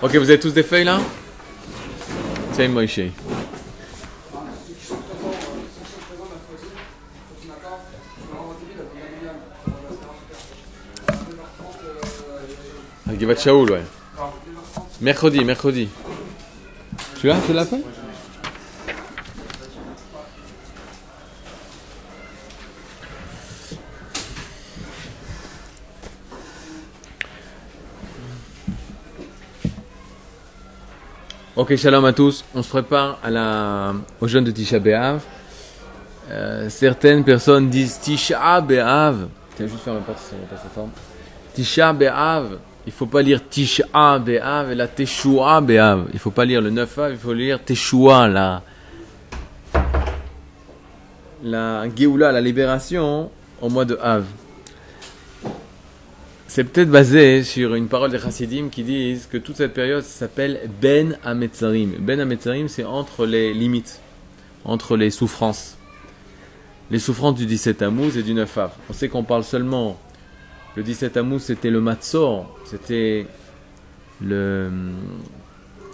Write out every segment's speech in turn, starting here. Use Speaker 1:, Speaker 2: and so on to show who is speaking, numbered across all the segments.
Speaker 1: Ok, vous avez tous des feuilles là? Tiens, Moïse. Givat Shaoul, ouais. Mercredi, mercredi. Tu l'as Tu l'as fait Ok, shalom à tous. On se prépare à la, au jeûne de Tisha B'Av. Euh, certaines personnes disent Tisha B'Av. Tiens, juste faire. Tisha B'Av. Il faut pas lire Tisha B'Av et la Teshua B'Av. Il faut pas lire le 9 Av, il faut lire Teshua, la, la Geoula, la libération au mois de Av. C'est peut-être basé sur une parole des Chassidim qui disent que toute cette période s'appelle Ben Ametzarim. Ben Ametzarim, c'est entre les limites, entre les souffrances. Les souffrances du 17 Tammuz et du 9 Av. On sait qu'on parle seulement. Le 17 Tammuz, c'était le Matzor, c'était le,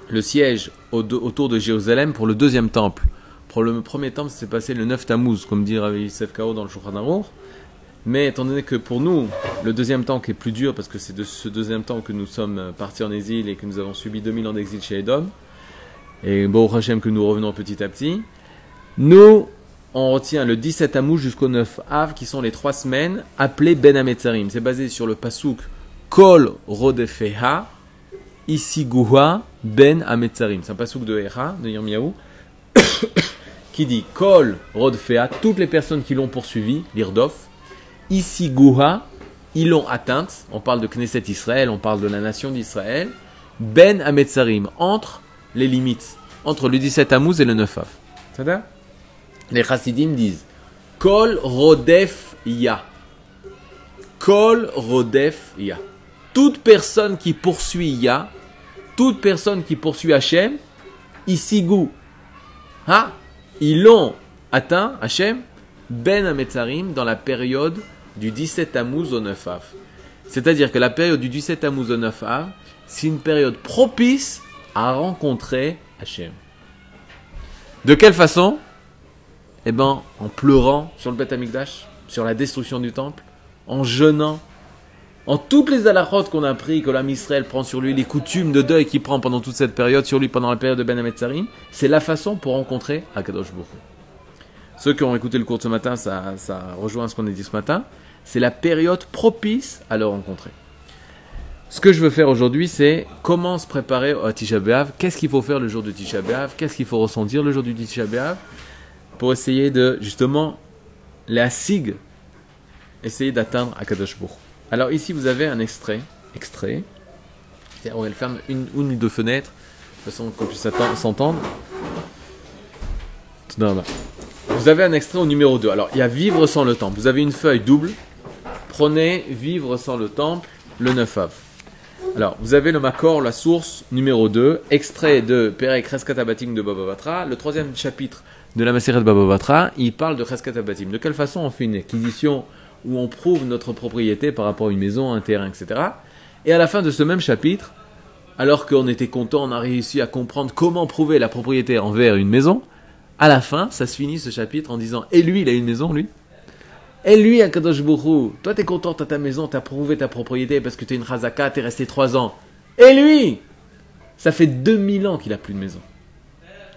Speaker 1: le siège au- autour de Jérusalem pour le deuxième temple. Pour le premier temple, c'est passé le 9 Tammuz, comme dit Rabbi Yosef Kao dans le Shulchan. Mais étant donné que pour nous, le deuxième temps qui est plus dur, parce que c'est de ce deuxième temps que nous sommes euh, partis en exil et que nous avons subi 2000 ans d'exil chez Edom, et Baruch Hashem que nous revenons petit à petit, nous, on retient le 17 Tammuz jusqu'au 9 Av, qui sont les trois semaines, appelées Ben Ametzarim. C'est basé sur le pasouk Kol Rodefeha, Isiguha Ben Ametzarim. C'est un pasouk de Echa, de Yirmiyahu, qui dit Kol Rodefeha, toutes les personnes qui l'ont poursuivi, l'Irdof, Ici Gouha, ils l'ont atteinte. On parle de Knesset Israël, on parle de la nation d'Israël. Ben Ametzarim, entre les limites, entre le 17 Tammuz et le 9 Av. Les Chassidim disent Kol Rodef Ya. Kol Rodef Ya. Toute personne qui poursuit Ya, toute personne qui poursuit Hachem, Isigou. Ah, ils l'ont atteint, Hachem, Ben Ametzarim, dans la période du 17 Tammuz au 9 Av. C'est-à-dire que la période du 17 Tammuz au 9 Av, c'est une période propice à rencontrer Hachem. De quelle façon? Eh ben, en pleurant sur le Beth Amikdash, sur la destruction du temple, en jeûnant, en toutes les alakhot qu'on a appris, que l'âme Israël prend sur lui, les coutumes de deuil qu'il prend pendant toute cette période sur lui, pendant la période de Ben Ametzarim, c'est la façon pour rencontrer Akadosh Baruch. Ceux qui ont écouté le cours de ce matin, ça, ça rejoint ce qu'on a dit ce matin. C'est la période propice à le rencontrer. Ce que je veux faire aujourd'hui, c'est comment se préparer à Tisha B'Av. Qu'est-ce qu'il faut faire le jour de Tisha B'Av Qu'est-ce qu'il faut ressentir le jour du Tisha B'Av Pour essayer de, justement, la sig, essayer d'atteindre Akadosh Baruch. Alors ici, vous avez un extrait. Extrait. On va le faire une, une ou deux fenêtres, de façon qu'on puisse s'entendre. Vous avez un extrait au numéro 2. Alors, il y a Vivre sans le temple. Vous avez une feuille double. Prenez Vivre sans le temple, le 9 av. Alors, vous avez le Makor, la source numéro 2, extrait de Perek Reskat Abatim de Baba Batra. Le troisième chapitre de la Maseret de Baba Batra, il parle de Reskat Abatim. De quelle façon on fait une acquisition où on prouve notre propriété par rapport à une maison, un terrain, etc. Et à la fin de ce même chapitre, alors qu'on était content, on a réussi à comprendre comment prouver la propriété envers une maison, à la fin, ça se finit ce chapitre en disant Et lui, il a une maison, lui? Et lui, Akadosh Bourou, toi, t'es content, t'as ta maison, t'as prouvé ta propriété parce que t'es une Razaka, t'es resté trois ans. Et lui Ça fait 2000 ans qu'il a plus de maison.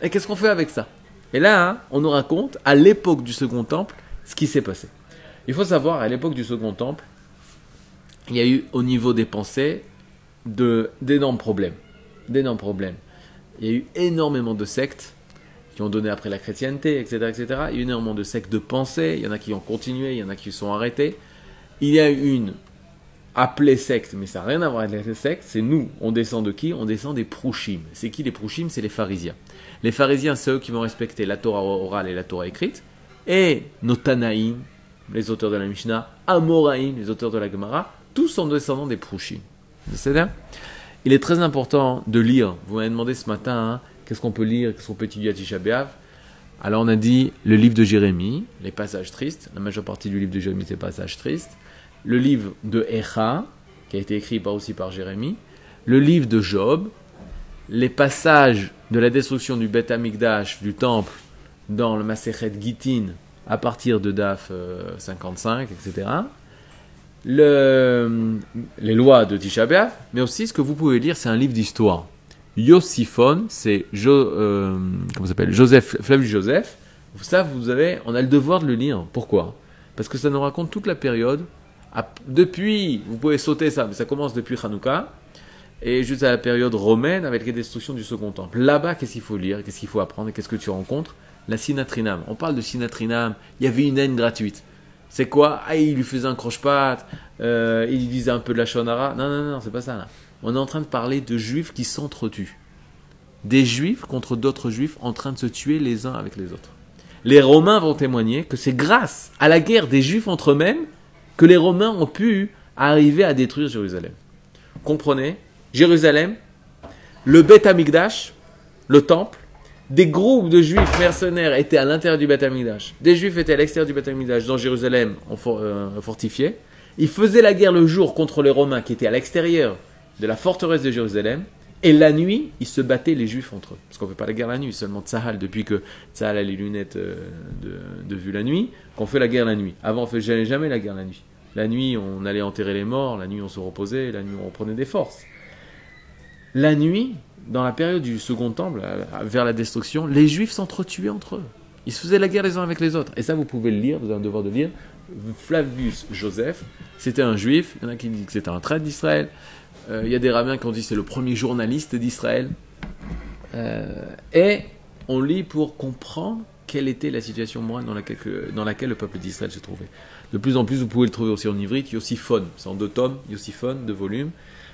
Speaker 1: Et qu'est-ce qu'on fait avec ça? Et là, hein, on nous raconte, à l'époque du Second Temple, ce qui s'est passé. Il faut savoir, à l'époque du Second Temple, il y a eu, au niveau des pensées, d'énormes problèmes. D'énormes problèmes. Il y a eu énormément de sectes qui ont donné après la chrétienté, etc., etc. Il y a énormément de sectes de pensée. Il y en a qui ont continué, il y en a qui sont arrêtés. Il y a une appelée secte, mais ça n'a rien à voir avec les sectes. C'est nous. On descend de qui? On descend des prouchim. C'est qui les prouchim? C'est les pharisiens. Les pharisiens, c'est eux qui vont respecter la Torah orale et la Torah écrite. Et nos Tanaïm, les auteurs de la Mishnah, Amoraïm, les auteurs de la Gemara, tous sont descendants des prouchim. Il est très important de lire. Vous m'avez demandé ce matin, hein, qu'est-ce qu'on peut lire, qu'est-ce qu'on peut étudier à Tisha B'Av? Alors on a dit le livre de Jérémie, les passages tristes. La majeure partie du livre de Jérémie, c'est passages tristes. Le livre de Echa, qui a été écrit aussi par Jérémie. Le livre de Job. les passages de la destruction du Beth Amikdash, du temple, dans le Masechet Gitin, à partir de DAF 55, etc. Le, les lois de Tisha B'Av, mais aussi ce que vous pouvez lire, c'est un livre d'histoire. Yosiphone, c'est jo, euh, Joseph, Flavius Joseph. Ça, vous avez, on a le devoir de le lire. Pourquoi? Parce que ça nous raconte toute la période. Depuis, vous pouvez sauter ça, mais ça commence depuis Hanouka et juste à la période romaine avec les destructions du Second Temple. Là-bas, qu'est-ce qu'il faut lire? Qu'est-ce qu'il faut apprendre? Qu'est-ce que tu rencontres? La sinatrinam. On parle de sinatrinam. Il y avait une haine gratuite. C'est quoi? Ah, il lui faisait un croche-patte, euh, il disait un peu de la shonara. Non, non, non, c'est pas ça. Là. On est en train de parler de juifs qui s'entretuent. Des juifs contre d'autres juifs en train de se tuer les uns avec les autres. Les Romains vont témoigner que c'est grâce à la guerre des juifs entre eux-mêmes que les Romains ont pu arriver à détruire Jérusalem. Comprenez Jérusalem, le Beth Amikdash, le temple, des groupes de juifs mercenaires étaient à l'intérieur du Beth Amikdash, des juifs étaient à l'extérieur du Beth Amikdash, dans Jérusalem, euh, fortifié. Ils faisaient la guerre le jour contre les Romains qui étaient à l'extérieur de la forteresse de Jérusalem, et la nuit, ils se battaient les juifs entre eux. Parce qu'on ne fait pas la guerre la nuit, seulement Tzahal, depuis que Tzahal a les lunettes euh, de, vue la nuit, qu'on fait la guerre la nuit. Avant, on faisait jamais la guerre la nuit. La nuit, on allait enterrer les morts, la nuit, on se reposait, la nuit, on prenait des forces. La nuit, dans la période du Second Temple, vers la destruction, les Juifs s'entretuaient entre eux. Ils se faisaient la guerre les uns avec les autres. Et ça, vous pouvez le lire, vous avez un devoir de lire. Flavius Joseph, c'était un juif. Il y en a qui disent que c'était un traître d'Israël. Euh, il y a des rabbins qui ont dit c'est le premier journaliste d'Israël. Euh, et on lit pour comprendre quelle était la situation morale dans laquelle, dans laquelle le peuple d'Israël se trouvait. De plus en plus, vous pouvez le trouver aussi en ivrite, Yossiphone. C'est en deux tomes, Yossiphone, deux volumes.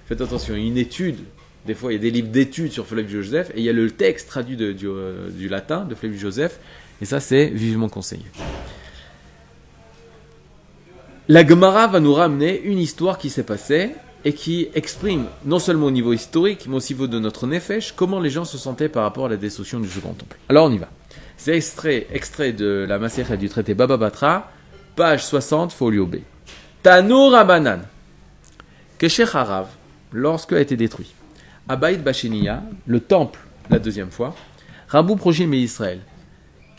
Speaker 1: Faites attention, une étude des fois, il y a des livres d'études sur Flavius Joseph, et il y a le texte traduit euh, du, latin de Flavius Joseph, et ça, c'est vivement conseillé. La Gemara va nous ramener une histoire qui s'est passée et qui exprime, non seulement au niveau historique, mais aussi au niveau de notre nefesh, comment les gens se sentaient par rapport à la destruction du Second Temple. Alors on y va. C'est extrait, extrait de la Maserhet du traité Baba Batra, page 60, folio B. Tanur Abanan. Kesher Harav, lorsque a été détruit. Abaïd Bachenia, le temple, la deuxième fois, Rabou Prochim et Israël.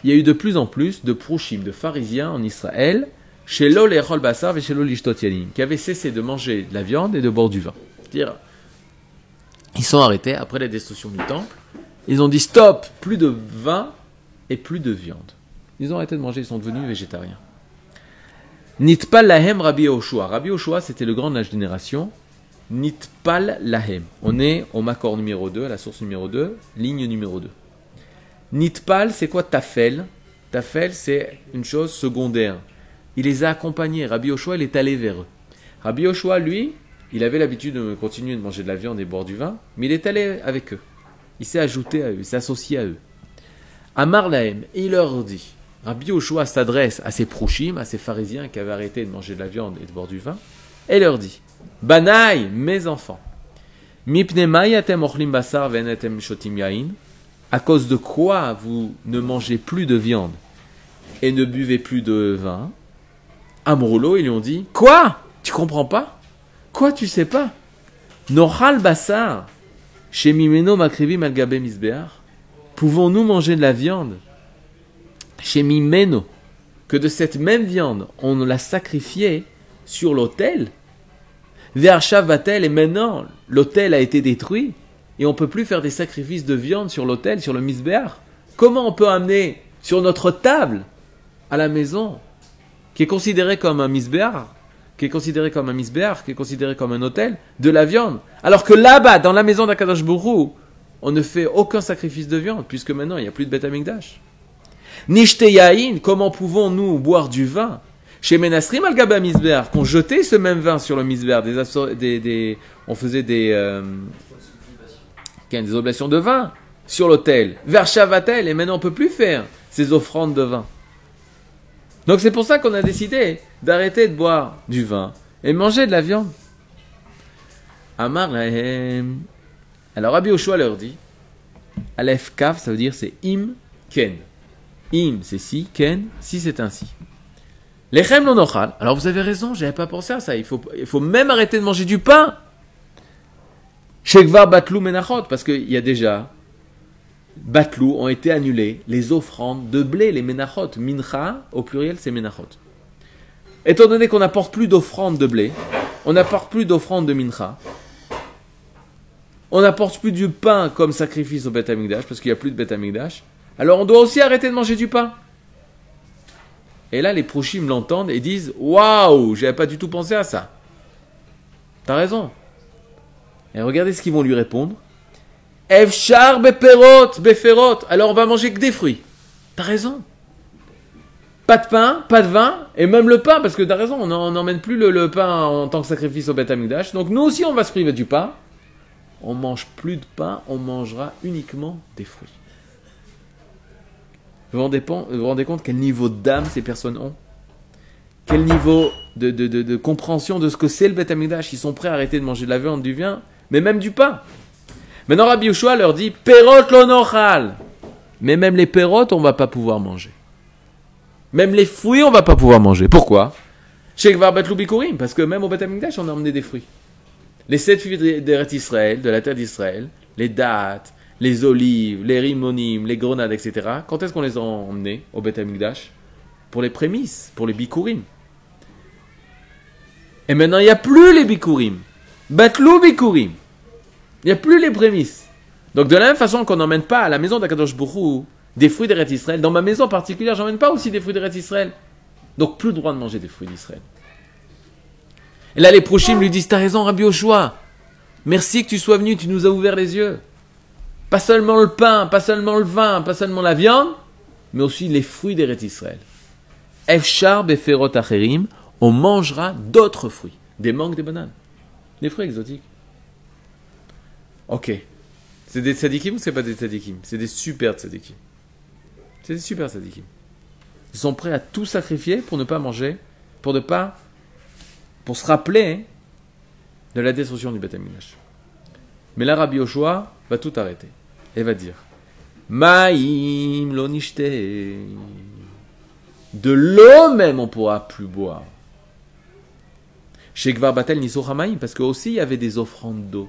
Speaker 1: Il y a eu de plus en plus de Prochim, de pharisiens en Israël, chez l'ol et Bassar et chez qui avaient cessé de manger de la viande et de boire du vin. C'est-à-dire, ils sont arrêtés après la destruction du temple. Ils ont dit stop, plus de vin et plus de viande. Ils ont arrêté de manger, ils sont devenus végétariens. Nitpal lahem Rabbi Oshua. Rabbi Oshua, c'était le grand de la génération. Nitpal Lahem. On est au Makor numéro 2, à la source numéro 2, ligne numéro 2. Nitpal, c'est quoi Tafel? Tafel, c'est une chose secondaire. Il les a accompagnés. Rabbi Oshua, il est allé vers eux. Rabbi Oshua, lui, il avait l'habitude de continuer de manger de la viande et boire du vin, mais il est allé avec eux. Il s'est ajouté à eux, il s'est associé à eux. Amar Lahem, il leur dit, Rabbi Oshua s'adresse à ses prochim, à ses pharisiens qui avaient arrêté de manger de la viande et de boire du vin, et leur dit, Banaï, mes enfants. À cause de quoi vous ne mangez plus de viande et ne buvez plus de vin Amroulo, ils lui ont dit Quoi? Tu comprends pas? Quoi tu sais pas? Nochal basar, chez Mimeno makrivi malgabe misbear. Pouvons-nous manger de la viande? Chez Mimeno, que de cette même viande, on l'a sacrifiée sur l'autel? Vershav Batel, et maintenant, l'autel a été détruit, et on ne peut plus faire des sacrifices de viande sur l'autel, sur le misbéar. Comment on peut amener sur notre table, à la maison, qui est considéré comme un misbéar, qui est considéré comme un misbéar, qui est considéré comme un hôtel, de la viande, alors que là-bas, dans la maison d'Akadosh Bourou, on ne fait aucun sacrifice de viande, puisque maintenant il n'y a plus de bête amigdash. Nishte comment pouvons-nous boire du vin chez Menastrim al Gaba qu'on jetait ce même vin sur le Misber, des, des, on faisait des, euh, des oblations de vin sur l'autel, vers Shavatel, et maintenant on peut plus faire ces offrandes de vin. Donc c'est pour ça qu'on a décidé d'arrêter de boire du vin et manger de la viande. Amar Alors Rabbi Oshua leur dit, Aleph Kaf, ça veut dire c'est im ken. Im c'est si, ken, si c'est ainsi. Lechem nochal. Alors vous avez raison, j'avais pas pensé à ça. Il faut, il faut même arrêter de manger du pain. Shekvar Batlou Menachot, parce qu'il y a déjà, Batlou ont été annulés les offrandes de blé, les Menachot. Mincha, au pluriel, c'est Menachot. Étant donné qu'on n'apporte plus d'offrandes de blé, on n'apporte plus d'offrandes de Mincha, on n'apporte plus du pain comme sacrifice au Beth parce qu'il n'y a plus de Beth alors on doit aussi arrêter de manger du pain. Et là, les prochimes l'entendent et disent Waouh, j'avais pas du tout pensé à ça. T'as raison. Et regardez ce qu'ils vont lui répondre. Efchar beperot, beferot. Alors on va manger que des fruits. T'as raison. Pas de pain, pas de vin, et même le pain, parce que t'as raison, on n'emmène plus le, pain en tant que sacrifice au Beth. Donc nous aussi, on va se priver du pain. On mange plus de pain, on mangera uniquement des fruits. Vous vous rendez, compte quel niveau d'âme ces personnes ont? Quel niveau de, compréhension de ce que c'est le Beth Ils sont prêts à arrêter de manger de la viande, du vin, mais même du pain. Maintenant, Rabbi Yoshua leur dit Perot l'onochal. Mais même les pérotes, on va pas pouvoir manger. Même les fruits, on va pas pouvoir manger. Pourquoi? Chez Bikurim, parce que même au Beth Amikdash, on a emmené des fruits. Les sept fruits d'Eretz Israël, de la terre d'Israël, les dates, les olives, les rimonimes, les grenades, etc. Quand est-ce qu'on les a emmenés au Beth Amikdash Pour les prémices, pour les bikurim. Et maintenant, il n'y a plus les bikurim. Batlou bikurim. Il n'y a plus les prémices. Donc de la même façon qu'on n'emmène pas à la maison d'Akadosh Bourou des fruits d'Eretz Israël, dans ma maison particulière, j'emmène pas aussi des fruits d'Eretz Israël. Donc plus droit de manger des fruits d'Israël. Et là, les prochains lui disent, t'as raison, Rabbi Oshua. Merci que tu sois venu, tu nous as ouvert les yeux. Pas seulement le pain, pas seulement le vin, pas seulement la viande, mais aussi les fruits d'Eretz Israël. Efchar beferot acherim, on mangera d'autres fruits. Des mangues, des bananes. Des fruits exotiques. Ok. C'est des tzadikim ou c'est pas des tzadikim? C'est des super tzadikim. C'est des super tzadikim. Ils sont prêts à tout sacrifier pour ne pas manger, pour ne pas, pour se rappeler de la destruction du Beth Mais là, Rabbi Yoshua va tout arrêter et va dire Maïm lonishte. De l'eau même on pourra plus boire. Chez Gvar Batel Maïm, parce que aussi il y avait des offrandes d'eau.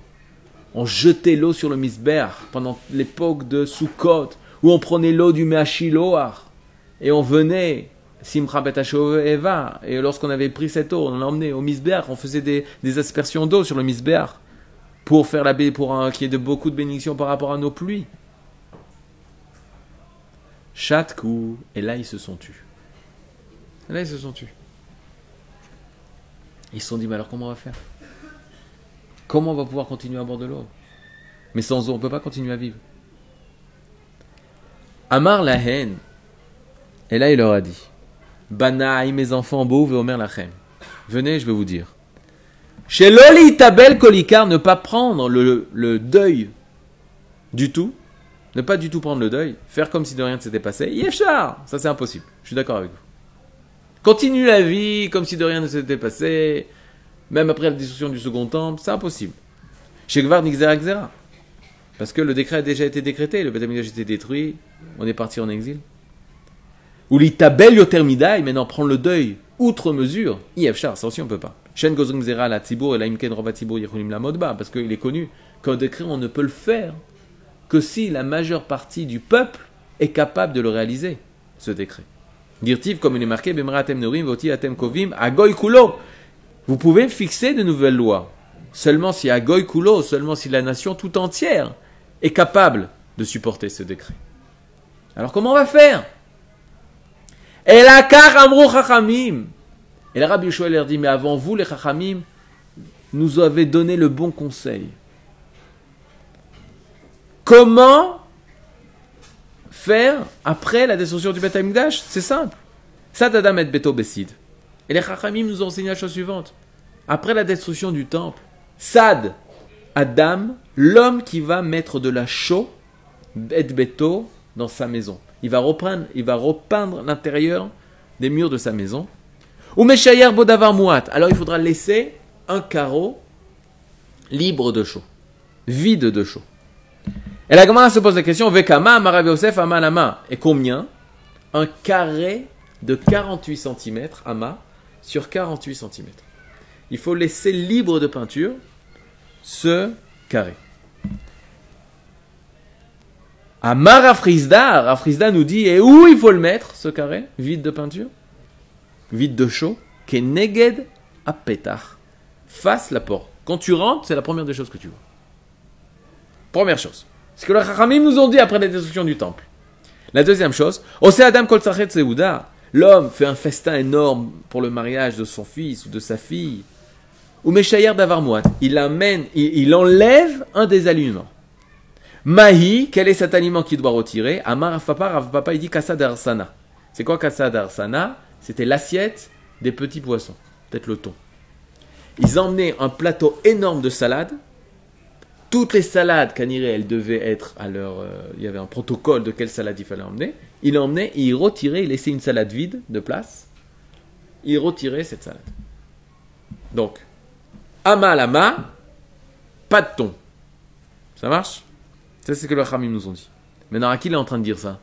Speaker 1: On jetait l'eau sur le misber pendant l'époque de Sukkot, où on prenait l'eau du Meachiloar et on venait Simcha Eva, et lorsqu'on avait pris cette eau, on l'emmenait au misber, on faisait des, aspersions d'eau sur le misber pour faire la pour qu'il y ait de beaucoup de bénédictions par rapport à nos pluies. coup, et là ils se sont tus. là ils se sont tus. Ils se sont dit, mais alors comment on va faire? Comment on va pouvoir continuer à boire de l'eau Mais sans eau, on ne peut pas continuer à vivre. Amar la haine. Et là, il leur a dit Banaï, mes enfants, beau, Omer lachem. Venez, je vais vous dire. Chez Loli Tabel Kolikar, ne pas prendre le, le, deuil du tout, ne pas du tout prendre le deuil, faire comme si de rien ne s'était passé. Yeshar Ça, c'est impossible. Je suis d'accord avec vous. Continue la vie comme si de rien ne s'était passé, même après la destruction du second temple, c'est impossible. Chez Gvar Nixera Parce que le décret a déjà été décrété, le Beth a été détruit, on est parti en exil. Ou l'itabel yotermidai, maintenant prendre le deuil outre mesure, Yefchar, ça aussi on peut pas. Shen Gozrim Zera la Tzibour et la Imken Rova Tzibour Yechulim la Modba, parce qu'il est connu qu'un décret on ne peut le faire que si la majeure partie du peuple est capable de le réaliser, ce décret. Dirtiv, comme il est marqué, Bemratem Norim, Voti Atem Kovim, Agoy Kulo. Vous pouvez fixer de nouvelles lois. Seulement si Agoy Kulo, seulement si la nation tout entière est capable de supporter ce décret. Alors comment on va faire? Et la Amrou Chachamim. Et le Rabbi Yeshua leur dit, mais avant vous, les Chachamim, nous avez donné le bon conseil. Comment faire après la destruction du Beth C'est simple. Sad Adam et Beto Bessid. Et les Chachamim nous enseigné la chose suivante. Après la destruction du temple, Sad, Adam, l'homme qui va mettre de la chaux, et Beto, dans sa maison. Il va reprendre, il va repeindre l'intérieur des murs de sa maison. Ou Meshayer Bodavar Mouat. Alors il faudra laisser un carreau libre de chaux, vide de chaux. Et la Gemara se pose la question, Vekama, Marav Yosef, Amalama. Et combien? Un carré de 48 cm, Ama, sur 48 cm. Il faut laisser libre de peinture ce carré. Amar Afrizda, Afrizda nous dit et où il faut le mettre ce carré? Vide de peinture, vide de chaud, que neged à pétard, face la porte. Quand tu rentres, c'est la première des choses que tu vois. Première chose, ce que les Rachamim nous ont dit après la destruction du temple. La deuxième chose, Ose Adam Kol Sechem l'homme fait un festin énorme pour le mariage de son fils ou de sa fille. Ou Meshayer Davarmoat, il amène, il, enlève un des aliments. Mahi, quel est cet aliment qu'il doit retirer? Amar il dit Kassa Darsana. C'est quoi Kassa Darsana? C'était l'assiette des petits poissons, peut-être le thon. Ils emmenaient un plateau énorme de salade toutes les salades qu'Aniré, elles devaient être à leur. Euh, il y avait un protocole de quelle salade il fallait emmener. Il emmenait, il retirait, il laissait une salade vide de place. Il retirait cette salade. Donc, ama lama, pas de thon. Ça marche? C'est ce que le Khamim nous ont dit. Maintenant, à qui il est en train de dire ça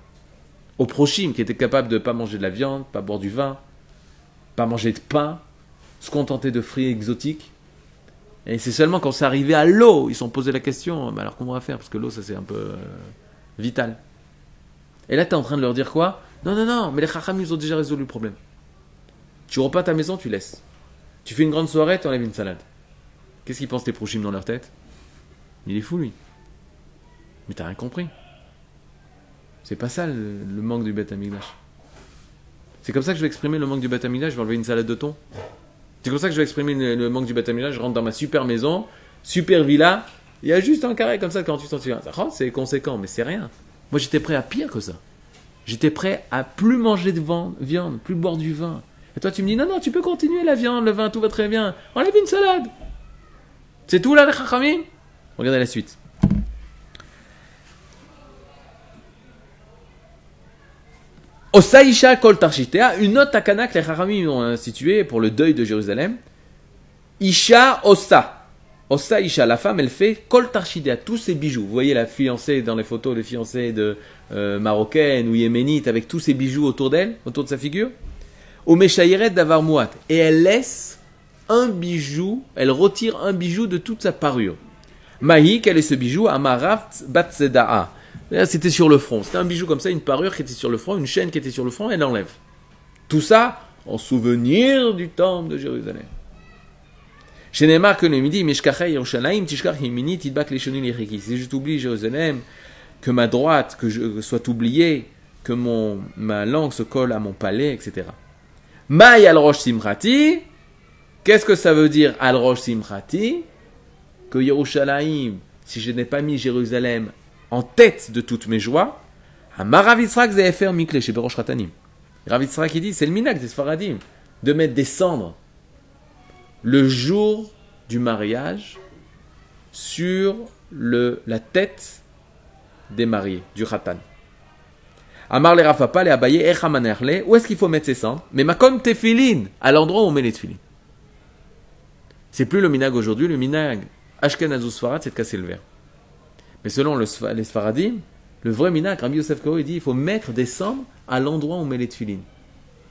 Speaker 1: Au Prochim, qui était capable de ne pas manger de la viande, pas boire du vin, pas manger de pain, se contenter de fruits exotiques. Et c'est seulement quand c'est arrivé à l'eau, ils se sont posé la question, alors comment on va faire? Parce que l'eau, ça c'est un peu euh, vital. Et là, tu es en train de leur dire quoi? Non, non, non, mais les chacham, ils ont déjà résolu le problème. Tu repars à ta maison, tu laisses. Tu fais une grande soirée, tu enlèves une salade. Qu'est-ce qu'ils pensent les prochimes dans leur tête? Il est fou, lui. Mais t'as rien compris. C'est pas ça le, manque du amigdash. C'est comme ça que je vais exprimer le manque du amigdash, je vais enlever une salade de thon. C'est comme ça que je vais exprimer le, manque du bâtiment. Je rentre dans ma super maison, super villa. Il y a juste un carré comme ça quand tu t'en souviens. c'est conséquent, mais c'est rien. Moi, j'étais prêt à pire que ça. J'étais prêt à plus manger de viande, plus boire du vin. Et toi, tu me dis, non, non, tu peux continuer la viande, le vin, tout va très bien. Enlève une salade. C'est tout là, les chachamim? Regardez la suite. Osaïcha kol tarchitea, une autre takana que les Haramim ont instituée pour le deuil de Jérusalem. Isha osa. Osa Isha, la femme, elle fait kol tarchitea, tous ses bijoux. Vous voyez la fiancée dans les photos, les fiancées de euh, marocaines ou yéménites avec tous ses bijoux autour d'elle, autour de sa figure. Au davar muat. Et elle laisse un bijou, elle retire un bijou de toute sa parure. Mahi, quel est ce bijou Amaraft batseda'a. C'était sur le front. C'était un bijou comme ça, une parure qui était sur le front, une chaîne qui était sur le front, elle l'enlève. Tout ça en souvenir du temple de Jérusalem. Chez Neymar que le midi, Si je t'oublie Jérusalem, que ma droite, que je sois oublié, que mon, ma langue se colle à mon palais, etc. Maï al qu'est-ce que ça veut dire al rosh simrati? Que Yerushalayim, si je n'ai pas mis Jérusalem en tête de toutes mes joies, à Maravitzrak faire Mikle chez Berosh Ratanim. Ravitzrak, il dit, c'est le minak des Sfaradim, de mettre des cendres le jour du mariage sur le, la tête des mariés, du Ratan. Amar le Rafapa, les Abaye, où est-ce qu'il faut mettre ces cendres? Mais Makom Tefilin, à l'endroit où on met les tefilin. C'est plus le minag aujourd'hui, le minag Ashkenazou Sfarad, c'est de casser le verre. Mais selon le, les Sfaradim, le vrai minag, Rabbi Yosef Karo, il dit il faut mettre des cendres à l'endroit où on met les tefilines.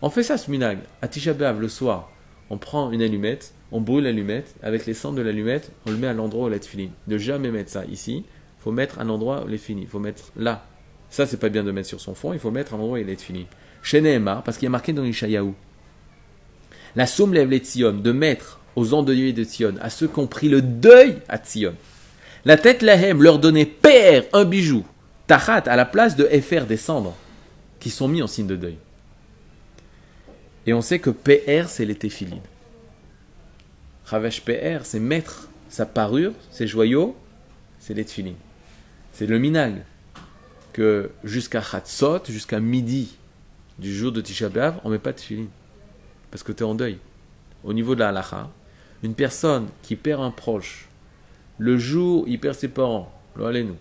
Speaker 1: On fait ça, ce minag. À Tisha le soir, on prend une allumette, on brûle l'allumette, avec les cendres de l'allumette, on le met à l'endroit où la tefilines. Ne jamais mettre ça ici, il faut mettre à l'endroit où les finis, il faut mettre là. Ça, c'est pas bien de mettre sur son fond, il faut mettre à l'endroit où il est fini. Chez Nehemar, parce qu'il a marqué dans l'Ishayahu, la somme lève les Tzion, de mettre aux endeuillés de Tzion, à ceux qui ont pris le deuil à Tzion. La tête Lahem leur donnait père un bijou, Tachat, à la place de FR des cendres, qui sont mis en signe de deuil. Et on sait que PR, c'est les téphilines. Ravesh PR, c'est mettre sa parure, ses joyaux, c'est les téphilines. C'est le minag que jusqu'à Chatzot, jusqu'à midi du jour de Tisha B'Av, on ne met pas de téphilines. Parce que tu es en deuil. Au niveau de la halacha, une personne qui perd un proche le jour où il perd ses parents, nous.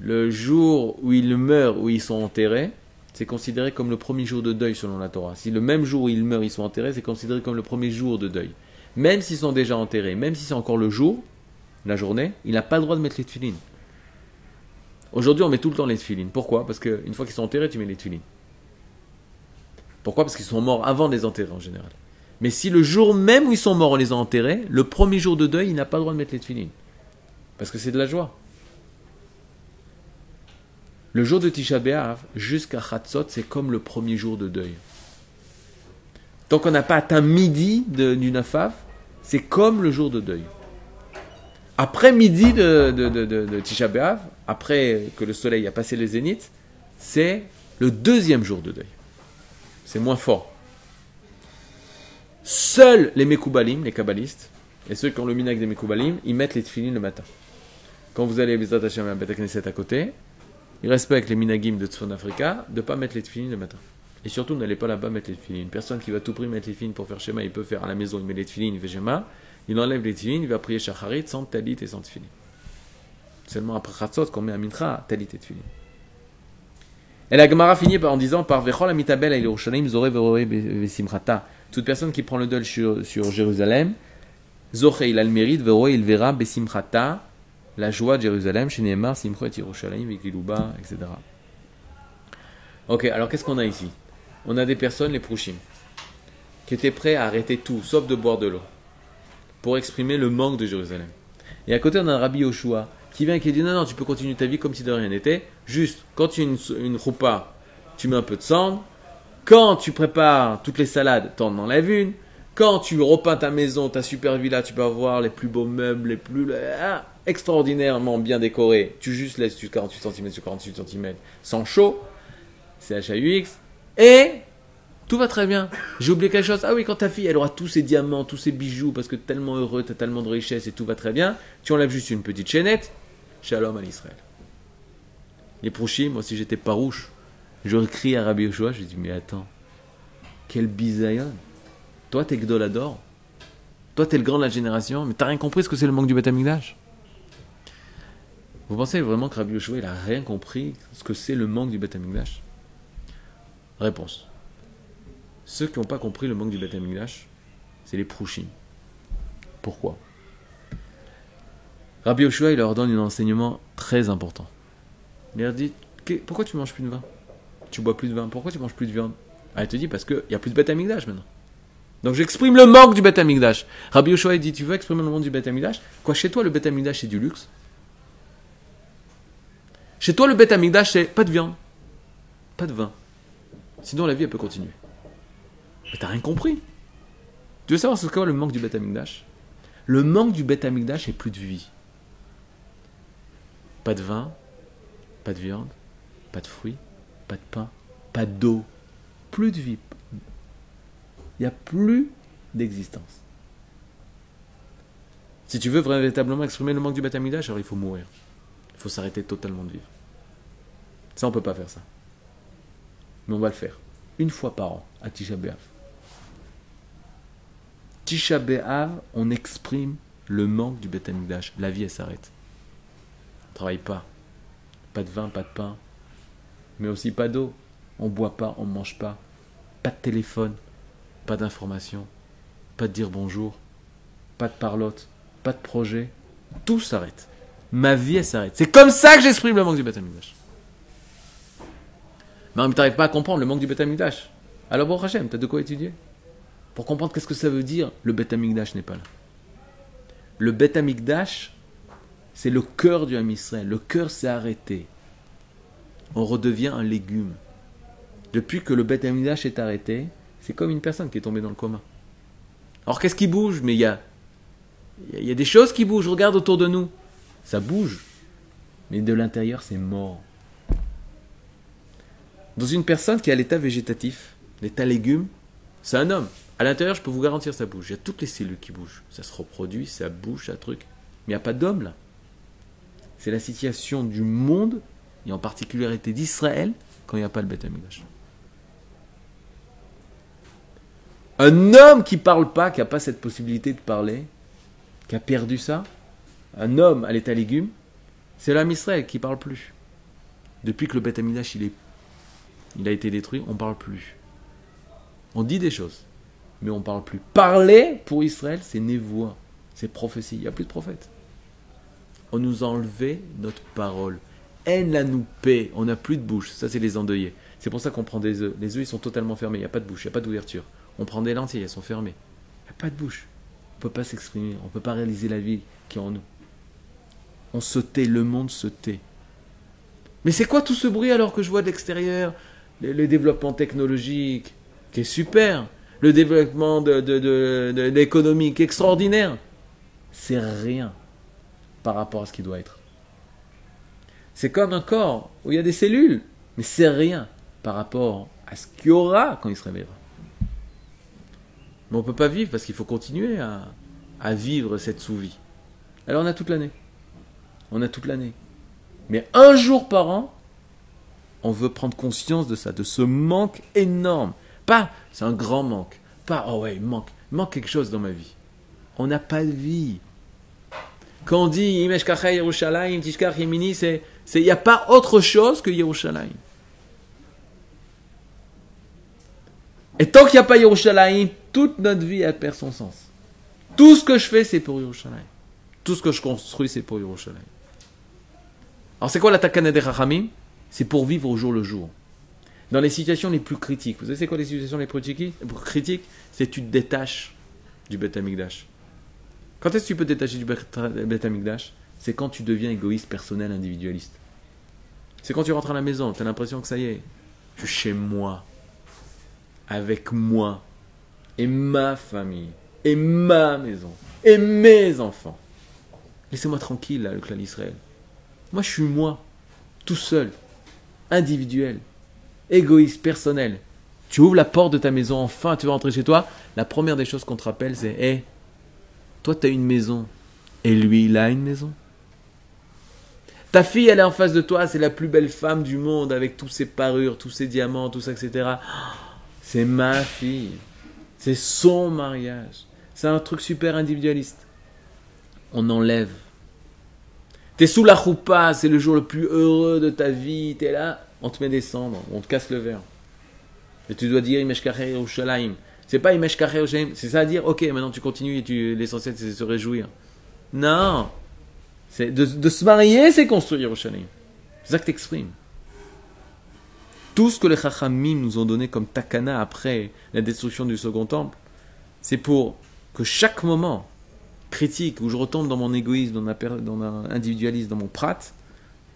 Speaker 1: Le jour où il meurt, où ils sont enterrés, c'est considéré comme le premier jour de deuil selon la Torah. Si le même jour où ils meurent, ils sont enterrés, c'est considéré comme le premier jour de deuil. Même s'ils sont déjà enterrés, même si c'est encore le jour, la journée, il n'a pas le droit de mettre les tefilines. Aujourd'hui, on met tout le temps les tefilines. Pourquoi? Parce qu'une fois qu'ils sont enterrés, tu mets les tefilines. Pourquoi? Parce qu'ils sont morts avant de les enterrer en général. Mais si le jour même où ils sont morts, on les a enterrés, le premier jour de deuil, il n'a pas le droit de mettre les tefilines. Parce que c'est de la joie. Le jour de Tisha B'Av, jusqu'à Chatzot, c'est comme le premier jour de deuil. Tant qu'on n'a pas atteint midi de, du Nafav, c'est comme le jour de deuil. Après midi de Tisha B'Av, après que le soleil a passé les zéniths, c'est le deuxième jour de deuil. C'est moins fort. Seuls les Mekoubalim, les Kabbalistes, et ceux qui ont le minag des Mekoubalim, ils mettent les tefillin le matin. Quand vous allez à Hashem à Beth Knesset à côté, ils respectent les minagim de Tzfon Africa de ne pas mettre les tefillin le matin. Et surtout, n'allez pas là-bas mettre les tefillin. Une personne qui va tout prix mettre les tefillin pour faire schéma, il peut faire à la maison, il met les tefillin, il fait schéma, il enlève les tefillin, il va prier shacharit sans talit et sans tefillin. Seulement après Chatzot qu'on met à mincha, talit et tefillin. Et la Gemara finit en disant par Vechol amitabel zore verore besimchata. Toute personne qui prend le deuil sur, sur Jérusalem, zoche il a le mérite, il verra besimchata, la joie de Jérusalem, chez Nehemar, simcho et Yerushalayim, etc. Ok, alors qu'est-ce qu'on a ici? On a des personnes, les prouchim, qui étaient prêts à arrêter tout, sauf de boire de l'eau, pour exprimer le manque de Jérusalem. Et à côté, on a un rabbi Yoshua, qui vient et qui dit non, non, tu peux continuer ta vie comme si de rien n'était. Juste, quand tu as une, une roupa, tu mets un peu de cendre. Quand tu prépares toutes les salades, t'en enlèves une. Quand tu repeins ta maison, ta super villa, tu peux avoir les plus beaux meubles, les plus ah, extraordinairement bien décorés. Tu juste laisses 48 cm sur 48 cm sans chaud. C'est HAUX. Et tout va très bien. J'ai oublié quelque chose. Ah oui, quand ta fille, elle aura tous ses diamants, tous ses bijoux, parce que tellement heureux, t'as tellement de richesse et tout va très bien, tu enlèves juste une petite chaînette. Shalom à l'Israël. Les prochim, moi si j'étais parouche, j'aurais crié à Rabbi Yoshua, je dis mais attends, quel bisayon. Toi t'es Gdolador. Toi t'es le grand de la génération, mais t'as rien compris ce que c'est le manque du Beth Vous pensez vraiment que Rabbi Yoshua il a rien compris ce que c'est le manque du Beth Réponse. Ceux qui n'ont pas compris le manque du Beth c'est les Prouchim. Pourquoi? Rabbi Yoshua, il leur donne un enseignement très important. Il leur dit Pourquoi tu manges plus de vin? Tu bois plus de vin Pourquoi tu manges plus de viande? Ah, il te dit Parce qu'il n'y a plus de bête maintenant. Donc j'exprime le manque du bête amigdash. Rabbi Yoshua, dit Tu veux exprimer le manque du bête amigdash Quoi, chez toi, le bête amigdash, c'est du luxe? Chez toi, le bête amigdash, c'est pas de viande, pas de vin. Sinon, la vie, elle peut continuer. Mais t'as rien compris. Tu veux savoir ce qu'est le manque du bête amigdash Le manque du bête amigdash, c'est plus de vie. Pas de vin, pas de viande, pas de fruits, pas de pain, pas d'eau, plus de vie. Il n'y a plus d'existence. Si tu veux véritablement exprimer le manque du Batamigdash, alors il faut mourir. Il faut s'arrêter totalement de vivre. Ça, on ne peut pas faire ça. Mais on va le faire. Une fois par an, à Tisha B'Av. Tisha B'Av, on exprime le manque du Batamigdash. La vie, elle s'arrête travaille pas. Pas de vin, pas de pain. Mais aussi pas d'eau. On boit pas, on mange pas. Pas de téléphone, pas d'information, pas de dire bonjour, pas de parlotte, pas de projet. Tout s'arrête. Ma vie, elle s'arrête. C'est comme ça que j'exprime le manque du Betamidash. Mais tu n'arrives pas à comprendre le manque du Betamidash. Alors, bon, Hachem, tu de quoi étudier? Pour comprendre qu'est-ce que ça veut dire, le Betamigdash n'est pas là. Le Betamigdash, c'est le cœur du Ham Le cœur s'est arrêté. On redevient un légume. Depuis que le Beth est arrêté, c'est comme une personne qui est tombée dans le coma. Alors qu'est-ce qui bouge? Mais il y a, il y a des choses qui bougent. Regarde autour de nous. Ça bouge. Mais de l'intérieur, c'est mort. Dans une personne qui a l'état végétatif, l'état légume, c'est un homme. À l'intérieur, je peux vous garantir, ça bouge. Il y a toutes les cellules qui bougent. Ça se reproduit, ça bouge, ça truc. Mais il n'y a pas d'homme là c'est la situation du monde, en particularité d'Israël, quand il n'y a pas le Beth Amikdash. Un homme qui ne parle pas, qui n'a pas cette possibilité de parler, qui a perdu ça, un homme à l'état légume, c'est l'homme Israël qui ne parle plus. Depuis que le Beth Amikdash il, est, il a été détruit, on ne parle plus. On dit des choses, mais on ne parle plus. Parler pour Israël, c'est névoie, c'est prophétie. Il n'y a plus de prophètes on nous a enlevé notre parole. Haine la nous paix, on n'a plus de bouche. Ça, c'est les endeuillés. C'est pour ça qu'on prend des œufs. Les œufs, ils sont totalement fermés, il n'y a pas de bouche, il n'y a pas d'ouverture. On prend des lentilles, elles sont fermées. Il n'y a pas de bouche. On ne peut pas s'exprimer, on ne peut pas réaliser la vie qui est en nous. On se tait, le monde se tait. Mais c'est quoi tout ce bruit alors que je vois de l'extérieur? Le, le développement technologique, qui est super, le développement de, de, l'économie, qui est extraordinaire. C'est rien par rapport à ce qui doit être. C'est comme un corps où il y a des cellules, mais c'est rien par rapport à ce qu'il y aura quand il se réveillera. Mais on ne peut pas vivre parce qu'il faut continuer à, vivre cette sous-vie. Alors on a toute l'année. On a toute l'année. Mais un jour par an, on veut prendre conscience de ça, de ce manque énorme. Pas, c'est un grand manque. Pas, oh ouais, manque, il manque quelque chose dans ma vie. On n'a pas de vie. Quand on dit Imesh Yerushalayim, Tishkach c'est, il n'y a pas autre chose que Yerushalayim. Et tant qu'il n'y a pas Yerushalayim, toute notre vie, elle perd son sens. Tout ce que je fais, c'est pour Yerushalayim. Tout ce que je construis, c'est pour Yerushalayim. Alors, c'est quoi la takana des C'est pour vivre au jour le jour. Dans les situations les plus critiques. Vous savez, c'est quoi les situations les plus critiques? C'est tu te détaches du Beth Amikdash. Quand est-ce que tu peux te détacher du Beth Amikdash C'est quand tu deviens égoïste, personnel, individualiste. C'est quand tu rentres à la maison, tu as l'impression que ça y est, je suis chez moi, avec moi, et ma famille, et ma maison, et mes enfants. Laissez-moi tranquille, là, le clan d'Israël. Moi, je suis moi, tout seul, individuel, égoïste, personnel. Tu ouvres la porte de ta maison, enfin, tu vas rentrer chez toi. La première des choses qu'on te rappelle, c'est Hé, toi, tu as une maison, et lui, il a une maison. Ta fille, elle est en face de toi, c'est la plus belle femme du monde, avec tous ses parures, tous ses diamants, tout ça, etc. C'est ma fille. C'est son mariage. C'est un truc super individualiste. On enlève. T'es sous la choupa, c'est le jour le plus heureux de ta vie. T'es là, on te met des cendres, on te casse le verre. Et tu dois dire Imeshkacher Yerushalayim. C'est pas Yerushalayim, c'est ça à dire, ok, maintenant tu continues et l'essentiel c'est se réjouir. Non! De, se marier, c'est construire Yerushalayim. C'est ça que t'exprimes. Tout ce que les Chachamim nous ont donné comme takana après la destruction du second temple, c'est pour que chaque moment critique où je retombe dans mon égoïsme, dans, mon individualisme, dans mon prat,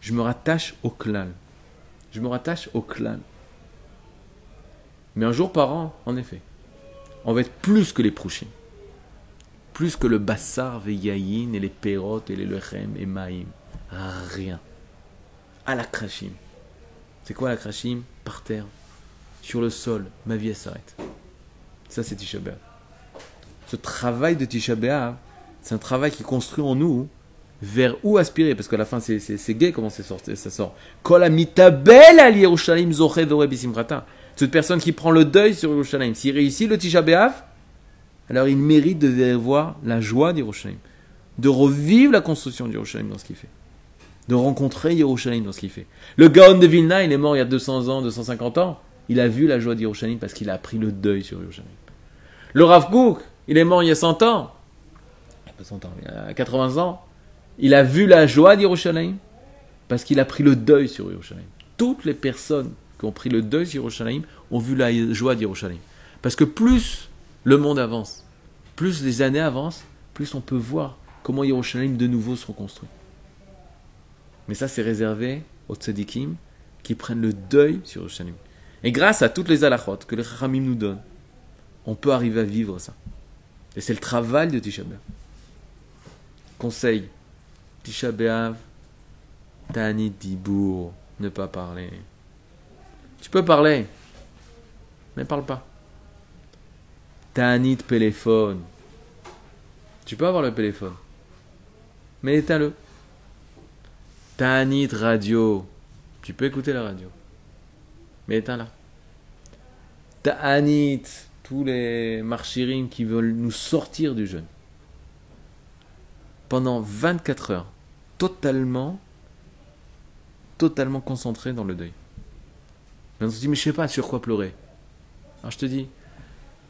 Speaker 1: je me rattache au clan. Je me rattache au clan. Mais un jour par an, en effet, on va être plus que les prouchim. Plus que le bassar, veyayin, et les perot, et les lechem, et maïm. Rien. À la krashim. C'est quoi la krashim? Par terre, sur le sol, ma vie s'arrête. Ça c'est Tisha B'Av. Ce travail de Tisha c'est un travail qui construit en nous vers où aspirer, parce qu'à la fin c'est, c'est, gay comment ça sort. Ça sort. Cette personne qui prend le deuil sur Yerushalayim, s'il réussit le Tisha B'Av, alors il mérite de voir la joie d'Yerushalayim, de revivre la construction d'Yerushalayim dans ce qu'il fait de rencontrer Yerushalayim dans ce qu'il fait. Le Gaon de Vilna, il est mort il y a 200 ans, 250 ans. Il a vu la joie d'Yerushalayim parce qu'il a appris le deuil sur Yerushalayim. Le Rav Kook, il est mort il y a 100 ans. Pas 100 ans, il y a 80 ans. Il a vu la joie d'Yerushalayim parce qu'il a pris le deuil sur Yerushalayim. Toutes les personnes qui ont pris le deuil sur Yerushalayim ont vu la joie d'Yerushalayim. Parce que plus le monde avance, plus les années avancent, plus on peut voir comment Yerushalayim de nouveau se reconstruit. Mais ça, c'est réservé aux tzadikim qui prennent le deuil sur Yerushalayim. Et grâce à toutes les alachot que les chachamim nous donnent, on peut arriver à vivre ça. Et c'est le travail de Tisha B'Av. Conseil, Tisha B'Av, Tani Dibour, ne pas parler. Tu peux parler, mais parle pas. Tanit téléphone. Tu peux avoir le téléphone, mais éteins-le. Tanit radio. Tu peux écouter la radio. Mais éteins-la. Ta'anit, tous les marchirim qui veulent nous sortir du jeûne. Pendant 24 heures, totalement, totalement concentré dans le deuil. Mais on se dit, mais je sais pas sur quoi pleurer. Alors je te dis,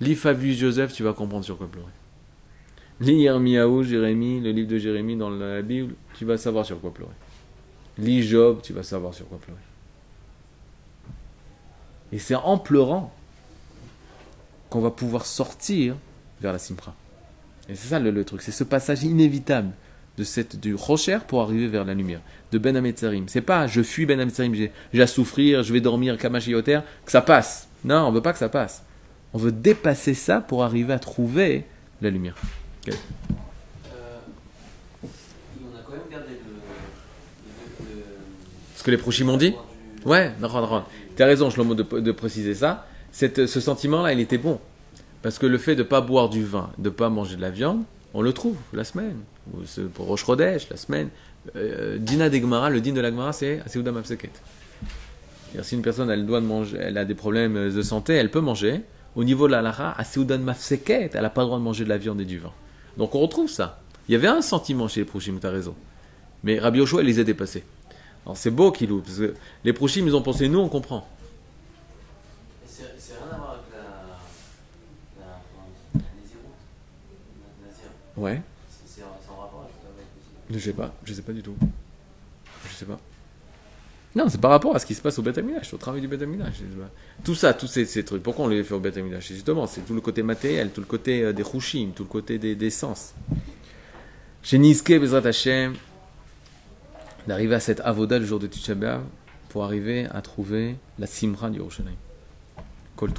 Speaker 1: lis Fabius Joseph, tu vas comprendre sur quoi pleurer. Lis Yermiaou, Jérémie, le livre de Jérémie dans la Bible, tu vas savoir sur quoi pleurer. Lis Job, tu vas savoir sur quoi pleurer. Et c'est en pleurant qu'on va pouvoir sortir vers la Simpra. Et c'est ça le, truc, c'est ce passage inévitable de cette du rocher pour arriver vers la lumière, de Ben Ametzarim. C'est pas je fuis Ben Ametzarim, j'ai à souffrir, je vais dormir Kamashioter, que ça passe. Non, on veut pas que ça passe. On veut dépasser ça pour arriver à trouver la lumière.
Speaker 2: Euh, on a quand même gardé le. le- le-
Speaker 1: Ce que les prochains m'ont dit
Speaker 2: du-
Speaker 1: Ouais, tu as raison, Shlomo, de, de préciser ça. Cette- ce sentiment-là, il était bon. Parce que le fait de ne pas boire du vin, de ne pas manger de la viande, on le trouve la semaine. Pour Rosh la semaine. Euh, Dina d'Egmara, le din de la Gemara, c'est Aseouda Mafseket. C'est-à-dire, Si une personne elle doit manger, elle a des problèmes de santé, elle peut manger. Au niveau de la Lara, Aseouda Mafseket, elle n'a pas le droit de manger de la viande et du vin. Donc on retrouve ça. Il y avait un sentiment chez les Prochim, tu as raison. Mais Rabbi Yoshua, il les a dépassés. Alors c'est beau qu'il parce que les Prochim, ils ont pensé, nous on comprend.
Speaker 2: Et C'est c'est rien à voir avec la. La. comment on dit La Nézirut. La Nazir.
Speaker 1: Ouais.
Speaker 2: C'est c'est en c'est en rapport avec avec aussi.
Speaker 1: Je sais pas, je sais pas du tout. Je sais pas. Non, c'est par rapport à ce qui se passe au Beth au travail du Beth. Tout ça, tous ces, ces trucs, pourquoi on les fait au Beth Justement, c'est tout le côté matériel, tout le côté euh, des Chushim, tout le côté des, des sens. Chez Nizke, Bezrat Hashem, d'arriver à cette avoda le jour de Tisha pour arriver à trouver la Simra du Yerushalayim. Kol.